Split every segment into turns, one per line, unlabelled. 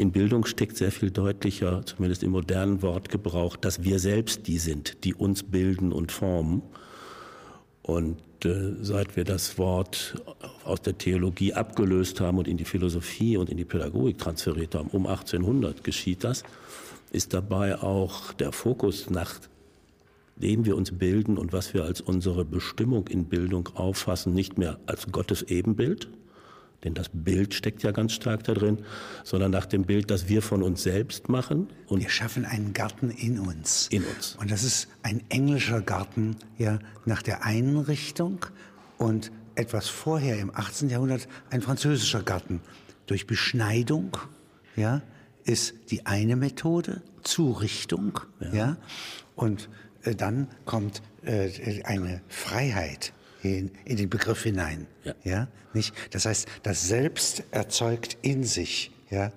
In Bildung steckt sehr viel deutlicher, zumindest im modernen Wortgebrauch, dass wir selbst die sind, die uns bilden und formen. Und äh, seit wir das Wort aus der Theologie abgelöst haben und in die Philosophie und in die Pädagogik transferiert haben, um 1800 geschieht das, ist dabei auch der Fokus nach dem wir uns bilden und was wir als unsere Bestimmung in Bildung auffassen, nicht mehr als Gottes Ebenbild, denn das Bild steckt ja ganz stark da drin, sondern nach dem Bild, das wir von uns selbst machen.
Und wir schaffen einen Garten in uns.
In uns.
Und das ist ein englischer Garten, ja, nach der einen Richtung und etwas vorher im 18. Jahrhundert ein französischer Garten. Durch Beschneidung, ja, ist die eine Methode, Zurichtung, ja, ja und äh, dann kommt äh, eine Freiheit in, in den Begriff hinein. Ja. ja. Nicht? Das heißt, das Selbst erzeugt in sich ja,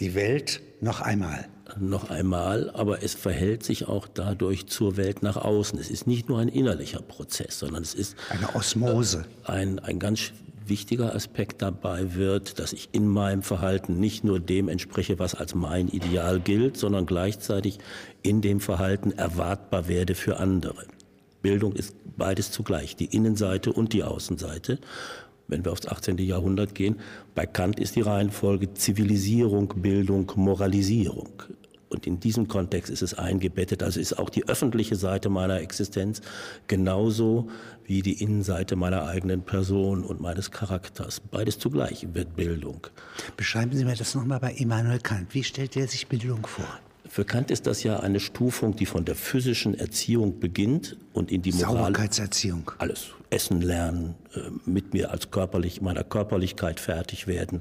die Welt noch einmal.
Noch einmal, aber es verhält sich auch dadurch zur Welt nach außen. Es ist nicht nur ein innerlicher Prozess, sondern es ist
eine Osmose.
Ein, ein ganz wichtiger Aspekt dabei wird, dass ich in meinem Verhalten nicht nur dem entspreche, was als mein Ideal gilt, sondern gleichzeitig in dem Verhalten erwartbar werde für andere. Bildung ist beides zugleich, die Innenseite und die Außenseite. Wenn wir aufs 18. Jahrhundert gehen, bei Kant ist die Reihenfolge Zivilisierung, Bildung, Moralisierung. Und in diesem Kontext ist es eingebettet. Also ist auch die öffentliche Seite meiner Existenz genauso wie die Innenseite meiner eigenen Person und meines Charakters. Beides zugleich wird Bildung.
Beschreiben Sie mir das nochmal bei Immanuel Kant. Wie stellt er sich Bildung vor?
Für Kant ist das ja eine Stufung, die von der physischen Erziehung beginnt und in die Moral.
Sauberkeitserziehung.
Alles. Essen lernen, äh, mit mir als körperlich, meiner Körperlichkeit fertig werden,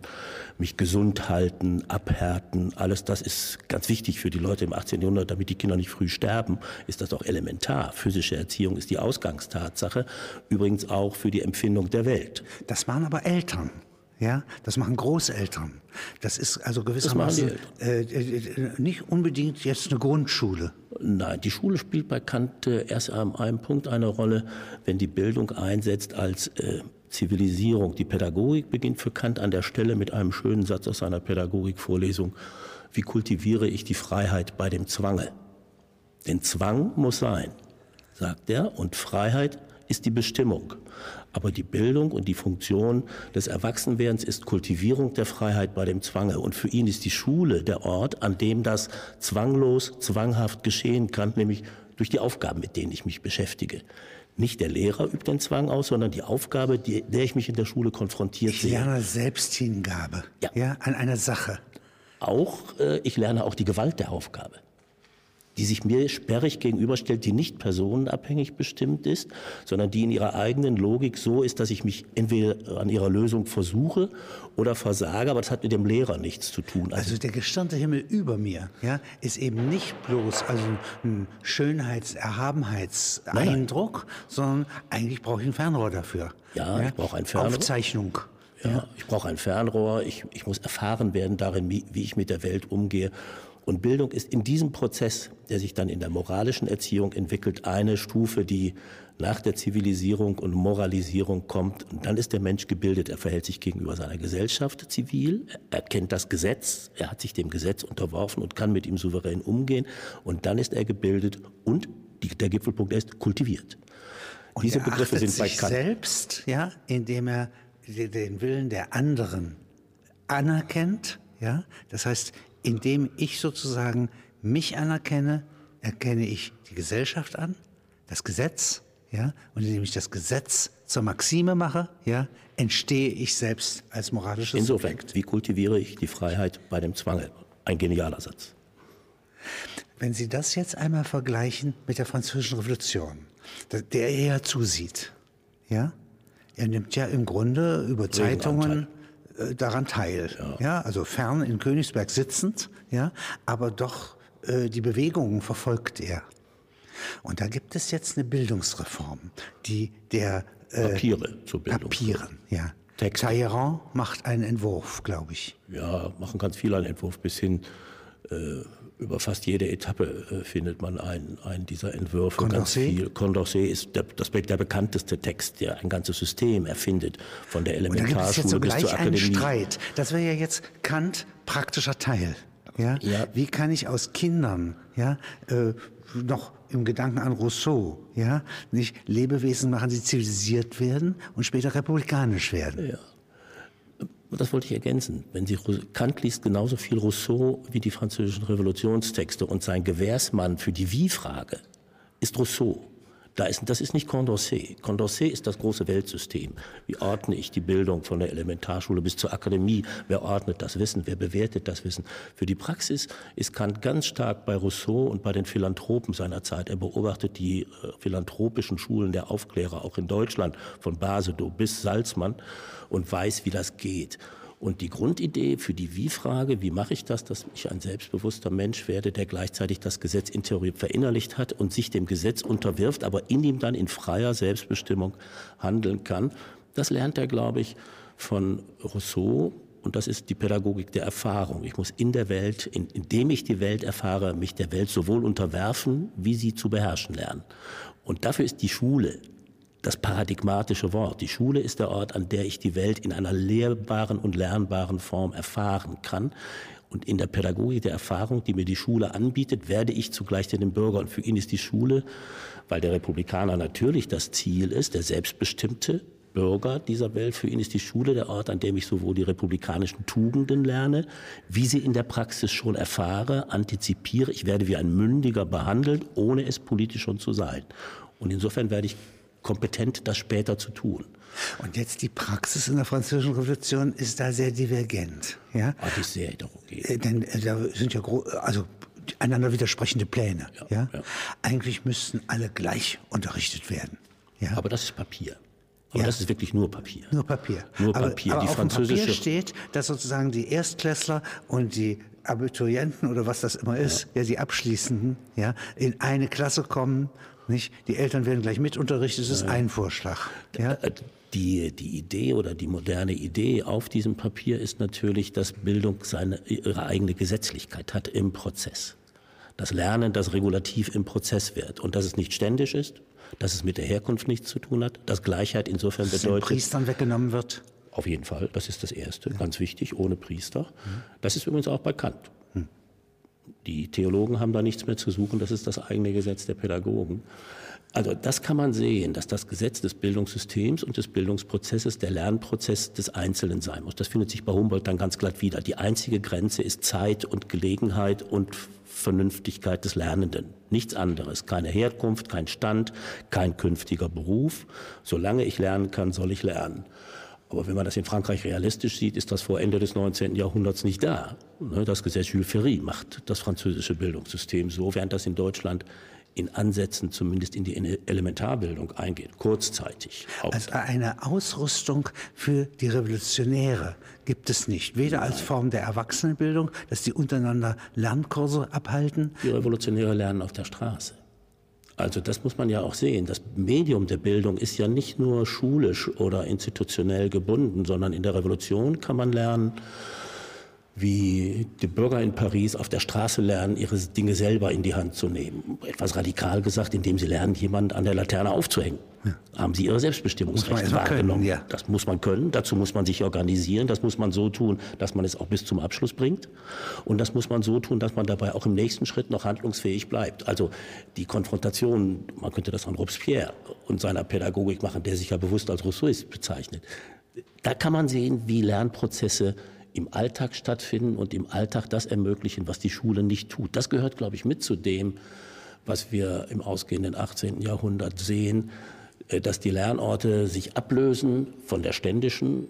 mich gesund halten, abhärten. Alles das ist ganz wichtig für die Leute im 18. Jahrhundert, damit die Kinder nicht früh sterben, ist das auch elementar. Physische Erziehung ist die Ausgangstatsache. Übrigens auch für die Empfindung der Welt.
Das waren aber Eltern. Ja, das machen Großeltern. Das ist also gewissermaßen äh, äh, nicht unbedingt jetzt eine Grundschule.
Nein, die Schule spielt bei Kant äh, erst an einem Punkt eine Rolle, wenn die Bildung einsetzt als äh, Zivilisierung. Die Pädagogik beginnt für Kant an der Stelle mit einem schönen Satz aus seiner Pädagogikvorlesung. Wie kultiviere ich die Freiheit bei dem Zwange? Denn Zwang muss sein, sagt er, und Freiheit ist die Bestimmung. Aber die Bildung und die Funktion des Erwachsenwerdens ist Kultivierung der Freiheit bei dem Zwange. Und für ihn ist die Schule der Ort, an dem das zwanglos, zwanghaft geschehen kann, nämlich durch die Aufgaben, mit denen ich mich beschäftige. Nicht der Lehrer übt den Zwang aus, sondern die Aufgabe, die, der ich mich in der Schule konfrontiert
sehe. Ich lerne Selbsthingabe ja. Ja, an einer Sache.
Auch, äh, ich lerne auch die Gewalt der Aufgabe die sich mir sperrig gegenüberstellt, die nicht personenabhängig bestimmt ist, sondern die in ihrer eigenen Logik so ist, dass ich mich entweder an ihrer Lösung versuche oder versage, aber das hat mit dem Lehrer nichts zu tun.
Also, also der gesternte Himmel über mir ja, ist eben nicht bloß also ein Schönheits-, Erhabenheitseindruck, sondern eigentlich brauche ich ein Fernrohr dafür.
Ja, ja? ich brauche ein Fernrohr.
Aufzeichnung.
Ja, ja. ich brauche ein Fernrohr, ich, ich muss erfahren werden darin, wie, wie ich mit der Welt umgehe. Und Bildung ist in diesem Prozess, der sich dann in der moralischen Erziehung entwickelt, eine Stufe, die nach der Zivilisierung und Moralisierung kommt. Und dann ist der Mensch gebildet. Er verhält sich gegenüber seiner Gesellschaft zivil. Er kennt das Gesetz. Er hat sich dem Gesetz unterworfen und kann mit ihm souverän umgehen. Und dann ist er gebildet und der Gipfelpunkt ist kultiviert.
Und Diese Begriffe sind bei sich Kant. selbst, ja, indem er den Willen der anderen anerkennt, ja, das heißt, indem ich sozusagen mich anerkenne, erkenne ich die Gesellschaft an, das Gesetz, ja, und indem ich das Gesetz zur Maxime mache, ja, entstehe ich selbst als moralisches
Insofern, Subjekt. wie kultiviere ich die Freiheit bei dem Zwang? Ein genialer Satz.
Wenn Sie das jetzt einmal vergleichen mit der Französischen Revolution, der er ja zusieht, ja, er nimmt ja im Grunde über Zeitungen äh, daran teil. Ja. ja. also fern in Königsberg sitzend, ja, aber doch äh, die Bewegungen verfolgt er. Und da gibt es jetzt eine Bildungsreform, die der
äh, Papiere zur Bildung.
Papieren, ja. Text. Talleyrand macht einen Entwurf, glaube ich.
Ja, machen ganz viele einen Entwurf bis hin äh, über fast jede Etappe äh, findet man einen, einen dieser Entwürfe.
Condorcet?
Condorcet ist der, das, der bekannteste Text, der ein ganzes System erfindet, von der Elementarschule bis zur Akademie.
Einen Streit. Das wäre ja jetzt Kant praktischer Teil. Ja?
Ja.
Wie kann ich aus Kindern, ja, äh, noch im Gedanken an Rousseau, ja, nicht Lebewesen machen, die zivilisiert werden und später republikanisch werden?
Ja. Das wollte ich ergänzen. Wenn Sie Kant liest genauso viel Rousseau wie die französischen Revolutionstexte und sein Gewährsmann für die Wie-Frage ist Rousseau. Da ist, das ist nicht Condorcet. Condorcet ist das große Weltsystem. Wie ordne ich die Bildung von der Elementarschule bis zur Akademie? Wer ordnet das Wissen? Wer bewertet das Wissen? Für die Praxis ist Kant ganz stark bei Rousseau und bei den Philanthropen seiner Zeit. Er beobachtet die äh, philanthropischen Schulen der Aufklärer auch in Deutschland, von Basedow bis Salzmann und weiß, wie das geht. Und die Grundidee für die Wie-Frage, wie mache ich das, dass ich ein selbstbewusster Mensch werde, der gleichzeitig das Gesetz interior verinnerlicht hat und sich dem Gesetz unterwirft, aber in ihm dann in freier Selbstbestimmung handeln kann, das lernt er, glaube ich, von Rousseau. Und das ist die Pädagogik der Erfahrung. Ich muss in der Welt, in, indem ich die Welt erfahre, mich der Welt sowohl unterwerfen, wie sie zu beherrschen lernen. Und dafür ist die Schule das paradigmatische Wort. Die Schule ist der Ort, an der ich die Welt in einer lehrbaren und lernbaren Form erfahren kann. Und in der Pädagogik der Erfahrung, die mir die Schule anbietet, werde ich zugleich den Bürger. Und für ihn ist die Schule, weil der Republikaner natürlich das Ziel ist, der selbstbestimmte Bürger dieser Welt, für ihn ist die Schule der Ort, an dem ich sowohl die republikanischen Tugenden lerne, wie sie in der Praxis schon erfahre, antizipiere. Ich werde wie ein Mündiger behandelt, ohne es politisch schon zu sein. Und insofern werde ich kompetent, das später zu tun.
Und jetzt die Praxis in der Französischen Revolution ist da sehr divergent. Ja?
Ah, die ist sehr heterogen.
Äh, Denn äh, da sind ja also einander widersprechende Pläne. Ja,
ja.
Eigentlich müssten alle gleich unterrichtet werden. Ja?
Aber das ist Papier. Aber
Ja.
das ist wirklich nur Papier.
Nur Papier.
Nur
aber,
Papier.
Aber
Die
auf dem Papier
französische-
steht, dass sozusagen die Erstklässler und die Abiturienten oder was das immer ist, ja, die Abschließenden, ja, in eine Klasse kommen. Nicht? Die Eltern werden gleich mitunterrichtet. Das ist ein Vorschlag. Ja?
Äh, Die, die Idee oder die moderne Idee auf diesem Papier ist natürlich, dass Bildung seine, ihre eigene Gesetzlichkeit hat im Prozess. Das Lernen, das regulativ im Prozess wird und dass es nicht ständisch ist, dass es mit der Herkunft nichts zu tun hat, dass Gleichheit insofern
Dass
bedeutet,
Priestern weggenommen wird.
Auf jeden Fall, das ist das Erste, ganz wichtig, ohne Priester. Das ist übrigens auch bei Kant. Die Theologen haben da nichts mehr zu suchen, das ist das eigene Gesetz der Pädagogen. Also das kann man sehen, dass das Gesetz des Bildungssystems und des Bildungsprozesses der Lernprozess des Einzelnen sein muss. Das findet sich bei Humboldt dann ganz glatt wieder. Die einzige Grenze ist Zeit und Gelegenheit und Vernünftigkeit des Lernenden. Nichts anderes. Keine Herkunft, kein Stand, kein künftiger Beruf. Solange ich lernen kann, soll ich lernen. Aber wenn man das in Frankreich realistisch sieht, ist das vor Ende des 19. Jahrhunderts nicht da. Ne, Das Gesetz Jules Ferry macht das französische Bildungssystem so, während das in Deutschland in Ansätzen zumindest in die Elementarbildung eingeht, kurzzeitig.
Also eine Ausrüstung für die Revolutionäre gibt es nicht. Weder als Form der Erwachsenenbildung, dass die untereinander Lernkurse abhalten.
Die Revolutionäre lernen auf der Straße. Also das muss man ja auch sehen. Das Medium der Bildung ist ja nicht nur schulisch oder institutionell gebunden, sondern in der Revolution kann man lernen, wie die Bürger in Paris auf der Straße lernen, ihre Dinge selber in die Hand zu nehmen. Etwas radikal gesagt, indem sie lernen, jemanden an der Laterne aufzuhängen. Haben sie ihre Selbstbestimmungsrechte
mal können,
wahrgenommen.
ja.
Das muss man können, dazu muss man sich organisieren, das muss man so tun, dass man es auch bis zum Abschluss bringt. Und das muss man so tun, dass man dabei auch im nächsten Schritt noch handlungsfähig bleibt. Also die Konfrontation, man könnte das an Robespierre und seiner Pädagogik machen, der sich ja bewusst als Rousseauist bezeichnet. Da kann man sehen, wie Lernprozesse im Alltag stattfinden und im Alltag das ermöglichen, was die Schule nicht tut. Das gehört, glaube ich, mit zu dem, was wir im ausgehenden 18. Jahrhundert sehen, dass die Lernorte sich ablösen von der ständischen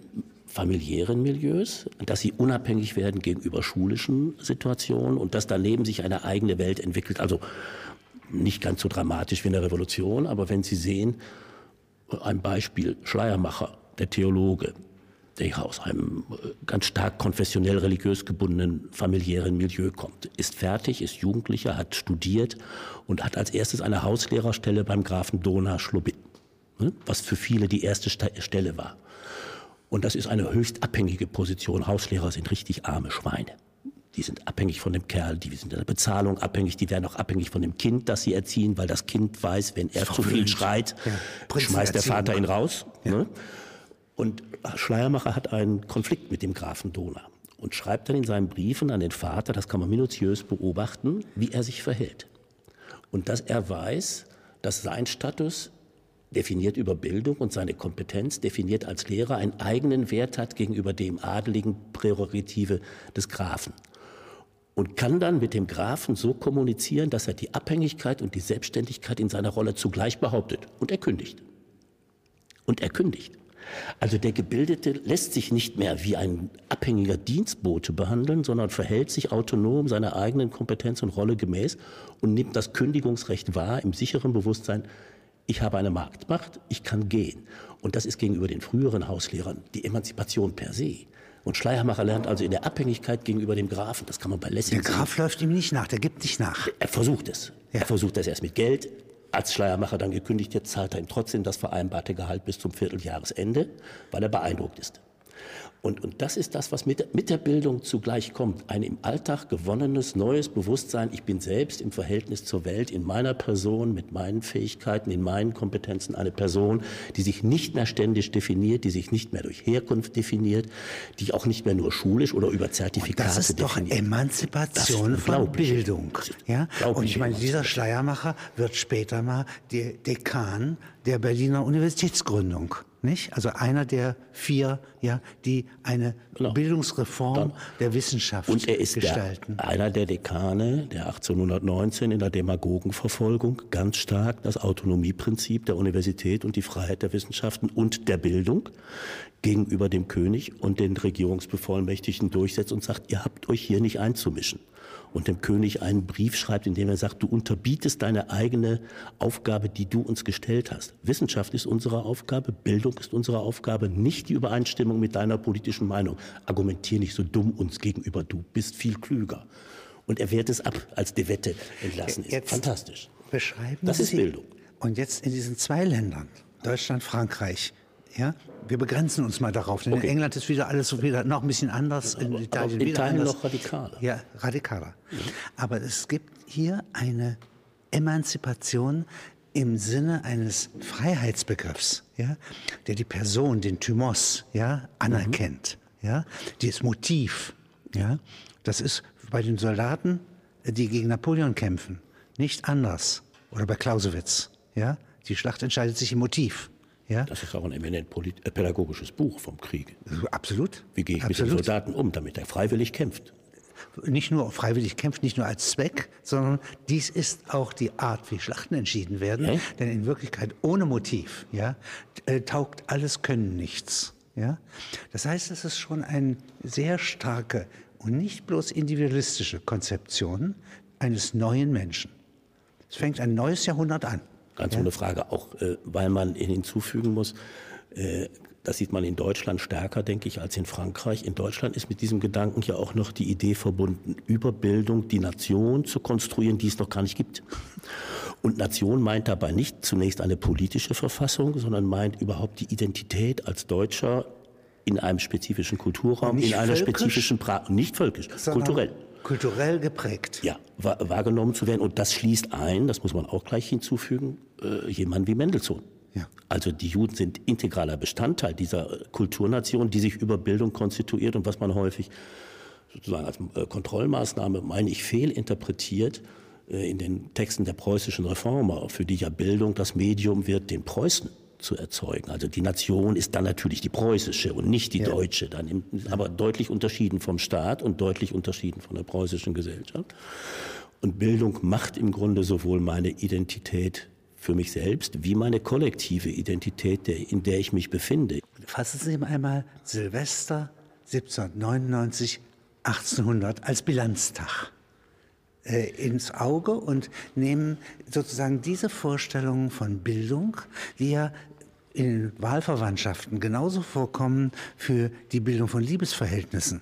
familiären Milieus, dass sie unabhängig werden gegenüber schulischen Situationen und dass daneben sich eine eigene Welt entwickelt. Also nicht ganz so dramatisch wie in der Revolution, aber wenn Sie sehen, ein Beispiel, Schleiermacher, der Theologe, der aus einem äh, ganz stark konfessionell religiös gebundenen familiären Milieu kommt, ist fertig, ist Jugendlicher, hat studiert und hat als erstes eine Hauslehrerstelle beim Grafen Dona Schlobin, was für viele die erste Stelle war. Und das ist eine höchst abhängige Position. Hauslehrer sind richtig arme Schweine. Die sind abhängig von dem Kerl, die sind in der Bezahlung abhängig, die werden auch abhängig von dem Kind, das sie erziehen, weil das Kind weiß, wenn er zu viel schreit,
Ja.
schmeißt der. Vater ihn raus. Ne? Und Schleiermacher hat einen Konflikt mit dem Grafen Dona. und schreibt dann in seinen Briefen an den Vater, das kann man minutiös beobachten, wie er sich verhält. Und dass er weiß, dass sein Status definiert über Bildung und seine Kompetenz, definiert als Lehrer einen eigenen Wert hat gegenüber dem adeligen Prärogative des Grafen. Und kann dann mit dem Grafen so kommunizieren, dass er die Abhängigkeit und die Selbstständigkeit in seiner Rolle zugleich behauptet. Und er kündigt. Und er kündigt. Also der Gebildete lässt sich nicht mehr wie ein abhängiger Dienstbote behandeln, sondern verhält sich autonom seiner eigenen Kompetenz und Rolle gemäß und nimmt das Kündigungsrecht wahr im sicheren Bewusstsein, ich habe eine Marktmacht, ich kann gehen. Und das ist gegenüber den früheren Hauslehrern die Emanzipation per se. Und Schleiermacher lernt also in der Abhängigkeit gegenüber dem Grafen. Das kann man bei Lessing
Der Graf sehen. läuft ihm nicht nach, der gibt nicht nach.
Er versucht es. Ja. Er versucht es erst mit Geld. Als Schleiermacher dann gekündigt wird, zahlt er ihm trotzdem das vereinbarte Gehalt bis zum Vierteljahresende, weil er beeindruckt ist. Und, und das ist das, was mit, mit der Bildung zugleich kommt. Ein im Alltag gewonnenes, neues Bewusstsein. Ich bin selbst im Verhältnis zur Welt, in meiner Person, mit meinen Fähigkeiten, in meinen Kompetenzen eine Person, die sich nicht mehr ständig definiert, die sich nicht mehr durch Herkunft definiert, die auch nicht mehr nur schulisch oder über Zertifikate definiert.
Das ist doch definiert. Emanzipation von Bildung. Ja? Und ich meine, dieser Schleiermacher wird später mal der Dekan der Berliner Universitätsgründung nicht? Also einer der vier, ja, die eine genau. Bildungsreform Dann. der Wissenschaft
Und er ist
gestalten.
Der, einer der Dekane, der 1819 in der Demagogenverfolgung ganz stark das Autonomieprinzip der Universität und die Freiheit der Wissenschaften und der Bildung gegenüber dem König und den Regierungsbevollmächtigten durchsetzt und sagt, ihr habt euch hier nicht einzumischen und dem König einen Brief schreibt, in dem er sagt, du unterbietest deine eigene Aufgabe, die du uns gestellt hast. Wissenschaft ist unsere Aufgabe, Bildung ist unsere Aufgabe, nicht die Übereinstimmung mit deiner politischen Meinung. Argumentier nicht so dumm uns gegenüber, du bist viel klüger. Und er wehrt es ab, als die Wette entlassen ist. Jetzt Fantastisch.
Beschreiben
das ist
Sie,
Bildung.
Und jetzt in diesen zwei Ländern, Deutschland, Frankreich, ja, wir begrenzen uns mal darauf. Denn okay. in England ist wieder alles wieder noch ein bisschen anders.
In aber, Italien, aber wieder anders. noch radikaler.
Ja, radikaler. Mhm. Aber es gibt hier eine Emanzipation im Sinne eines Freiheitsbegriffs, ja, der die Person, den Thymos, ja, anerkennt, mhm. ja, dieses Motiv, ja, das ist bei den Soldaten, die gegen Napoleon kämpfen, nicht anders. Oder bei Clausewitz, ja, die Schlacht entscheidet sich im Motiv. Ja?
Das ist auch ein eminent äh, pädagogisches Buch vom Krieg.
Absolut.
Wie gehe ich Absolut. mit den Soldaten um, damit er freiwillig kämpft?
Nicht nur freiwillig kämpft, nicht nur als Zweck, sondern dies ist auch die Art, wie Schlachten entschieden werden. Ja? Denn in Wirklichkeit ohne Motiv ja, äh, taugt alles Können nichts. Ja? Das heißt, es ist schon eine sehr starke und nicht bloß individualistische Konzeption eines neuen Menschen. Es fängt ein neues Jahrhundert an.
Ganz ja. ohne Frage, auch äh, weil man hinzufügen muss, äh, das sieht man in Deutschland stärker, denke ich, als in Frankreich. In Deutschland ist mit diesem Gedanken ja auch noch die Idee verbunden, über Bildung die Nation zu konstruieren, die es noch gar nicht gibt. Und Nation meint dabei nicht zunächst eine politische Verfassung, sondern meint überhaupt die Identität als Deutscher in einem spezifischen Kulturraum, in einer völkisch, spezifischen Sprache, nicht völkisch, kulturell.
Kulturell geprägt.
Ja, wahrgenommen zu werden. Und das schließt ein, das muss man auch gleich hinzufügen, äh, jemand wie Mendelssohn. Ja. Also die Juden sind integraler Bestandteil dieser Kulturnation, die sich über Bildung konstituiert und was man häufig sozusagen als äh, Kontrollmaßnahme, meine ich, fehlinterpretiert äh, in den Texten der preußischen Reformer, für die ja Bildung das Medium wird, den Preußen zu erzeugen. Also die Nation ist dann natürlich die preußische und nicht die ja. deutsche, dann im, aber deutlich unterschieden vom Staat und deutlich unterschieden von der preußischen Gesellschaft. Und Bildung macht im Grunde sowohl meine Identität für mich selbst wie meine kollektive Identität, in der ich mich befinde.
Fassen Sie einmal Silvester 1799, 1800 als Bilanztag äh, ins Auge und nehmen sozusagen diese Vorstellungen von Bildung, die ja in Wahlverwandtschaften genauso vorkommen für die Bildung von Liebesverhältnissen.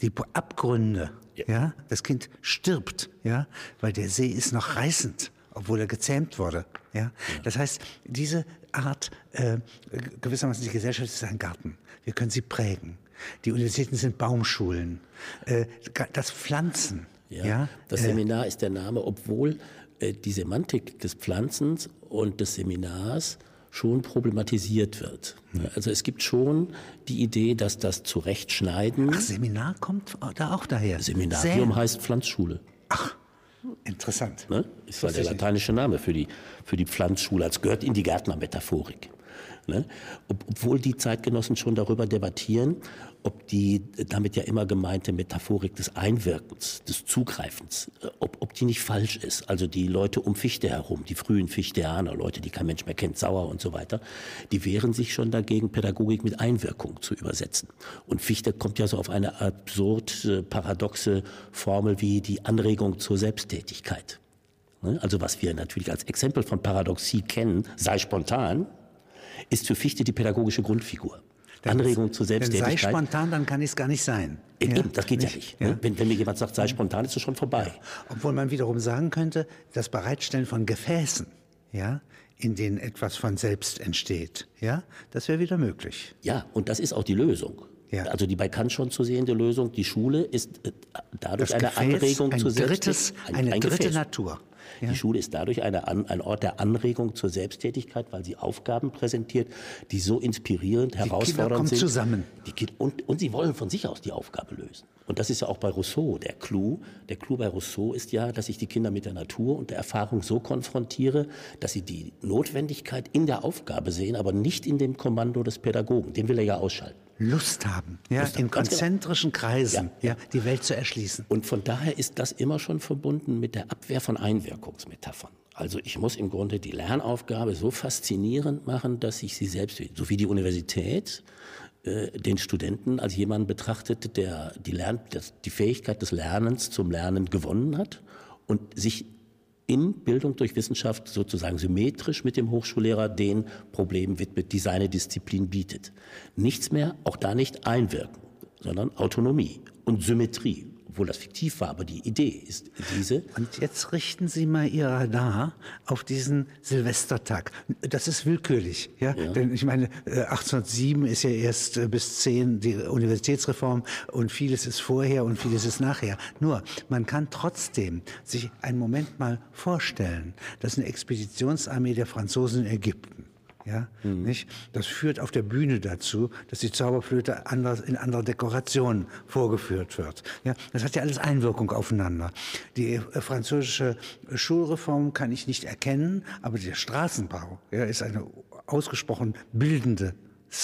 Die Abgründe, ja. ja. das Kind stirbt, ja, weil der See ist noch reißend, obwohl er gezähmt wurde, ja. ja. Das heißt, diese Art, äh, gewissermaßen die Gesellschaft ist ein Garten. Wir können sie prägen. Die Universitäten sind Baumschulen. Äh, das Pflanzen, ja, ja
das äh, Seminar ist der Name, obwohl äh, die Semantik des Pflanzens und des Seminars schon problematisiert wird. Also es gibt schon die Idee, dass das Zurechtschneiden.
Ach, Seminar kommt da auch daher.
Seminarium Sehr. heißt Pflanzschule.
Ach, interessant.
Ne? Ist ja der lateinische Name für die, für die Pflanzschule. Es gehört in die Gärtnermetaphorik. Ne? Obwohl die Zeitgenossen schon darüber debattieren, ob die damit ja immer gemeinte Metaphorik des Einwirkens, des Zugreifens, äh, ob, ob die nicht falsch ist. Also die Leute um Fichte herum, die frühen Fichteaner, Leute, die kein Mensch mehr kennt, Sauer und so weiter, die wehren sich schon dagegen, Pädagogik mit Einwirkung zu übersetzen. Und Fichte kommt ja so auf eine absurd äh, paradoxe Formel wie die Anregung zur Selbsttätigkeit. Ne? Also was wir natürlich als Exempel von Paradoxie kennen, sei spontan, ist für Fichte die pädagogische Grundfigur. Anregung zur Selbsttätigkeit.
sei spontan, dann kann ich es gar nicht sein.
Eben, ja? das geht nicht, ja nicht. Ja. Wenn, wenn, mir jemand sagt, sei spontan, ist es schon vorbei.
Obwohl man wiederum sagen könnte, das Bereitstellen von Gefäßen, ja, in denen etwas von selbst entsteht, ja, das wäre wieder möglich.
Ja, und das ist auch die Lösung. Ja. Also die bei Kant schon zu sehende Lösung, die Schule ist äh, dadurch das eine Gefäß, Anregung
ein
zur
drittes,
Selbsttätigkeit.
Ein, eine dritte Gefäß. Natur.
Ja. Die Schule ist dadurch eine, ein Ort der Anregung zur Selbsttätigkeit, weil sie Aufgaben präsentiert, die so inspirierend, die herausfordernd Kinder kommen sind.
zusammen.
Die, und, und sie wollen von sich aus die Aufgabe lösen. Und das ist ja auch bei Rousseau der Clou. Der Clou bei Rousseau ist ja, dass ich die Kinder mit der Natur und der Erfahrung so konfrontiere, dass sie die Notwendigkeit in der Aufgabe sehen, aber nicht in dem Kommando des Pädagogen. Den will er ja ausschalten.
Lust haben, ja, Lust haben. in genau. konzentrischen Kreisen, ja. ja, die Welt zu erschließen.
Und von daher ist das immer schon verbunden mit der Abwehr von Einwirkungsmetaphern. Also ich muss im Grunde die Lernaufgabe so faszinierend machen, dass ich sie selbst, so wie die Universität, äh, den Studenten als jemanden betrachtet, der die, Lern die Fähigkeit des Lernens zum Lernen gewonnen hat und sich in Bildung durch Wissenschaft sozusagen symmetrisch mit dem Hochschullehrer den Problemen widmet, die seine Disziplin bietet. Nichts mehr, auch da nicht einwirken, sondern Autonomie und Symmetrie obwohl das fiktiv war, aber die Idee ist diese.
Und jetzt richten Sie mal Ihr Radar auf diesen Silvestertag. Das ist willkürlich, ja? ja. Denn ich meine, 1807 äh, ist ja erst äh, bis 10 die Universitätsreform und vieles ist vorher und vieles ist nachher. Nur, man kann trotzdem sich einen Moment mal vorstellen, dass eine Expeditionsarmee der Franzosen in Ägypten ja, mhm. nicht? Das führt auf der Bühne dazu, dass die Zauberflöte anders, in anderer Dekoration vorgeführt wird. Ja, das hat ja alles Einwirkung aufeinander. Die äh, französische Schulreform kann ich nicht erkennen, aber der Straßenbau ja, ist eine ausgesprochen bildende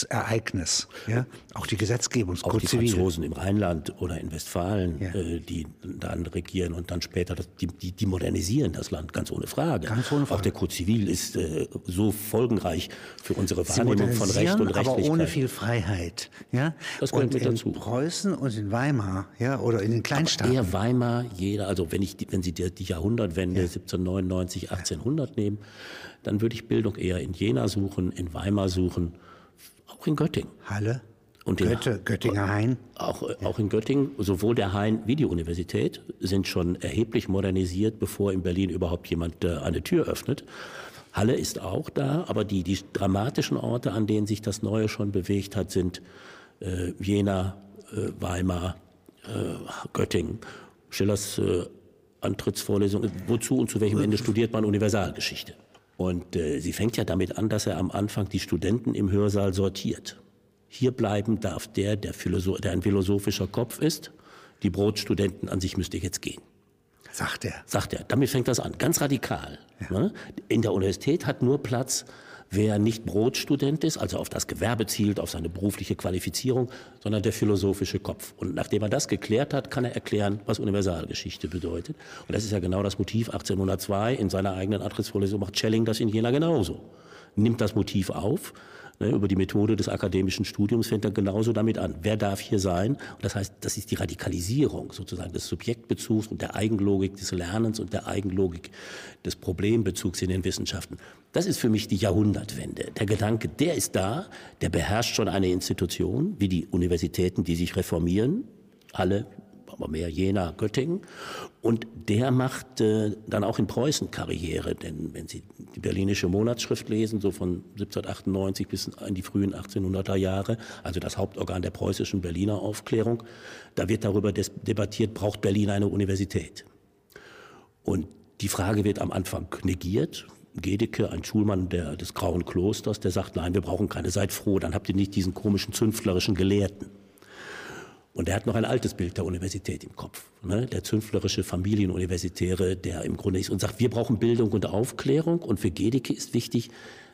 Ereignis. Ja? Auch die Gesetzgebung.
Auch die. Franzosen im Rheinland oder in Westfalen, ja. äh, die dann regieren und dann später, das, die, die, die, modernisieren das Land, ganz ohne Frage. Ganz ohne Frage. Auch der Code Zivil ist äh, so folgenreich für unsere Wahrnehmung von Recht und Rechtlichkeit.
aber ohne viel Freiheit. Ja?
Das gehört
und
mit
in
dazu.
Preußen und in Weimar ja? oder in den Kleinstaaten.
Aber eher Weimar, jeder, also wenn, ich, wenn Sie die, die Jahrhundertwende ja. 1799, 1800 nehmen, dann würde ich Bildung eher in Jena suchen, in Weimar suchen auch in Göttingen.
Halle?
Und
Götte, Göttinger Hain?
Auch, ja. auch in Göttingen, sowohl der Hain wie die Universität sind schon erheblich modernisiert, bevor in Berlin überhaupt jemand äh, eine Tür öffnet. Halle ist auch da, aber die, die dramatischen Orte, an denen sich das Neue schon bewegt hat, sind äh, Jena, äh, Weimar, äh, Göttingen. Schillers äh, Antrittsvorlesung, wozu und zu welchem Ende studiert man Universalgeschichte? Und äh, sie fängt ja damit an, dass er am Anfang die Studenten im Hörsaal sortiert. Hier bleiben darf der, der, Philosoph der ein philosophischer Kopf ist. Die Brotstudenten an sich müsste jetzt gehen.
Sagt er.
Sagt er. Damit fängt das an. Ganz radikal. Ja. Ne? In der Universität hat nur Platz wer nicht Brotstudent ist, also auf das Gewerbe zielt, auf seine berufliche Qualifizierung, sondern der philosophische Kopf. Und nachdem er das geklärt hat, kann er erklären, was Universalgeschichte bedeutet. Und das ist ja genau das Motiv 1802 in seiner eigenen Antrittsvorlesung macht Schelling das in Jena genauso. Nimmt das Motiv auf, über die Methode des akademischen Studiums fängt er genauso damit an. Wer darf hier sein? Und das heißt, das ist die Radikalisierung sozusagen des Subjektbezugs und der Eigenlogik des Lernens und der Eigenlogik des Problembezugs in den Wissenschaften. Das ist für mich die Jahrhundertwende. Der Gedanke, der ist da, der beherrscht schon eine Institution, wie die Universitäten, die sich reformieren, alle aber mehr Jena, Göttingen. Und der macht äh, dann auch in Preußen Karriere, denn wenn Sie die Berlinische Monatsschrift lesen, so von 1798 bis in die frühen 1800er Jahre, also das Hauptorgan der preußischen Berliner Aufklärung, da wird darüber debattiert, braucht Berlin eine Universität? Und die Frage wird am Anfang negiert, Gedeke, ein Schulmann der, des Grauen Klosters, der sagt, nein, wir brauchen keine, seid froh, dann habt ihr nicht diesen komischen zünftlerischen Gelehrten. Und er hat noch ein altes Bild der Universität im Kopf. Ne? Der zünftlerische Familienuniversitäre, der im Grunde ist und sagt, wir brauchen Bildung und Aufklärung. Und für Gedeke ist wichtig,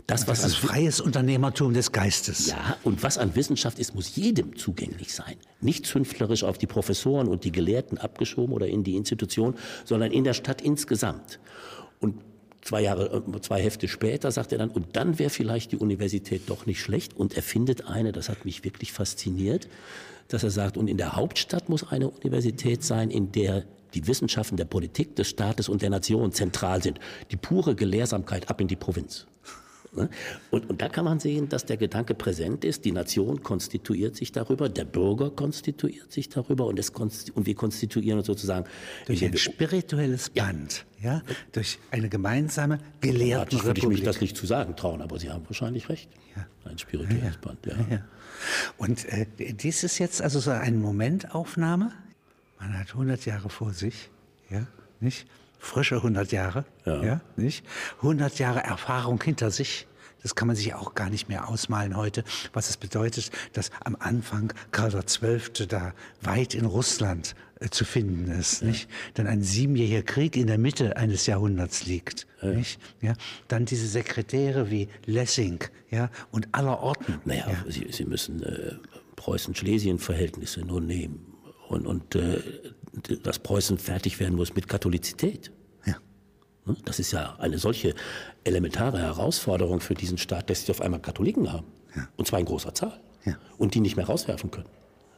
das, was das ist freies Unternehmertum des Geistes.
Ja, und was an Wissenschaft ist, muss jedem zugänglich sein. Nicht zünftlerisch auf die Professoren und die Gelehrten abgeschoben oder in die Institution, sondern in der Stadt insgesamt. Und zwei Jahre, äh, zwei Hefte später sagt er dann, und dann wäre vielleicht die Universität doch nicht schlecht. Und er findet eine, das hat mich wirklich fasziniert, dass er sagt, und in der Hauptstadt muss eine Universität sein, in der die Wissenschaften der Politik, des Staates und der Nation zentral sind. Die pure Gelehrsamkeit ab in die Provinz. Ne? Und, und da kann man sehen, dass der Gedanke präsent ist. Die Nation konstituiert sich darüber, der Bürger konstituiert sich darüber und, es und wir konstituieren uns sozusagen
durch ein spirituelles Band, ja. ja, durch eine gemeinsame Gelehrtenrepublik.
würde ich mich das nicht zu sagen trauen, aber Sie haben wahrscheinlich recht. Ja. Ein spirituelles ja, Band, ja.
Und äh, dies ist jetzt also so eine Momentaufnahme. Man hat 100 Jahre vor sich, ja, nicht? Frische 100 Jahre, ja. ja. nicht? 100 Jahre Erfahrung hinter sich. Das kann man sich auch gar nicht mehr ausmalen heute, was es bedeutet, dass am Anfang Karl XII. da weit in Russland äh, zu finden ist, ja. nicht? Dann ein siebenjähriger Krieg in der Mitte eines Jahrhunderts liegt, ja. nicht? Ja? Dann diese Sekretäre wie Lessing, ja, und aller Orten.
Naja, ja. Sie, Sie müssen äh, Preußen-Schlesien-Verhältnisse nur nehmen und, und äh, dass Preußen fertig werden muss mit Katholizität. Ja. Ne? Das ist ja eine solche elementare Herausforderung für diesen Staat, dass sie auf einmal Katholiken haben. Ja. Und zwar in großer Zahl. Ja. Und die nicht mehr rauswerfen können.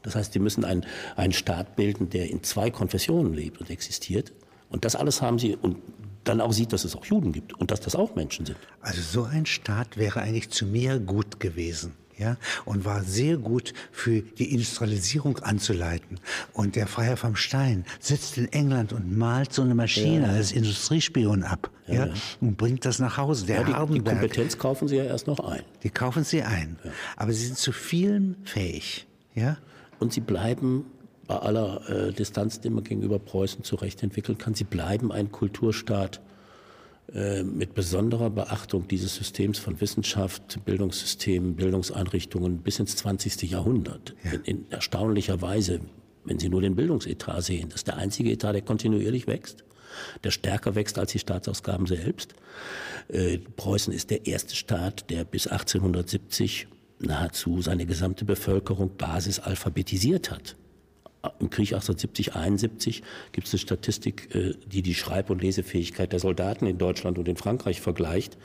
Das heißt, die müssen einen, einen Staat bilden, der in zwei Konfessionen lebt und existiert. Und das alles haben sie und dann auch sieht, dass es auch Juden gibt und dass das auch Menschen sind.
Also so ein Staat wäre eigentlich zu mehr gut gewesen ja, und war sehr gut für die Industrialisierung anzuleiten. Und der Freiherr vom Stein sitzt in England und malt so eine Maschine ja. als Industriespion ab, ja, ja, und bringt das nach Hause.
Der ja, die, die, Kompetenz kaufen Sie ja erst noch ein.
Die kaufen Sie ein, aber Sie sind zu vielem fähig, ja.
Und Sie bleiben bei aller äh, Distanz, die man gegenüber Preußen zurecht entwickeln kann, Sie bleiben ein Kulturstaat mit besonderer Beachtung dieses Systems von Wissenschaft, Bildungssystemen, Bildungseinrichtungen bis ins 20. Jahrhundert. Ja. In, in erstaunlicher Weise, wenn Sie nur den Bildungsetat sehen, das ist der einzige Etat, der kontinuierlich wächst, der stärker wächst als die Staatsausgaben selbst. Äh, Preußen ist der erste Staat, der bis 1870 nahezu seine gesamte Bevölkerung basisalphabetisiert hat im Krieg 1870, 71 gibt es eine Statistik, äh, die die Schreib- und Lesefähigkeit der Soldaten in Deutschland und in Frankreich vergleicht.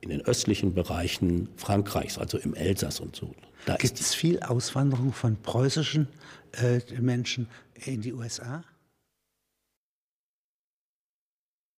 In den östlichen Bereichen Frankreichs, also im Elsass und so.
Gibt es viel Auswanderung von preußischen äh, Menschen in die USA?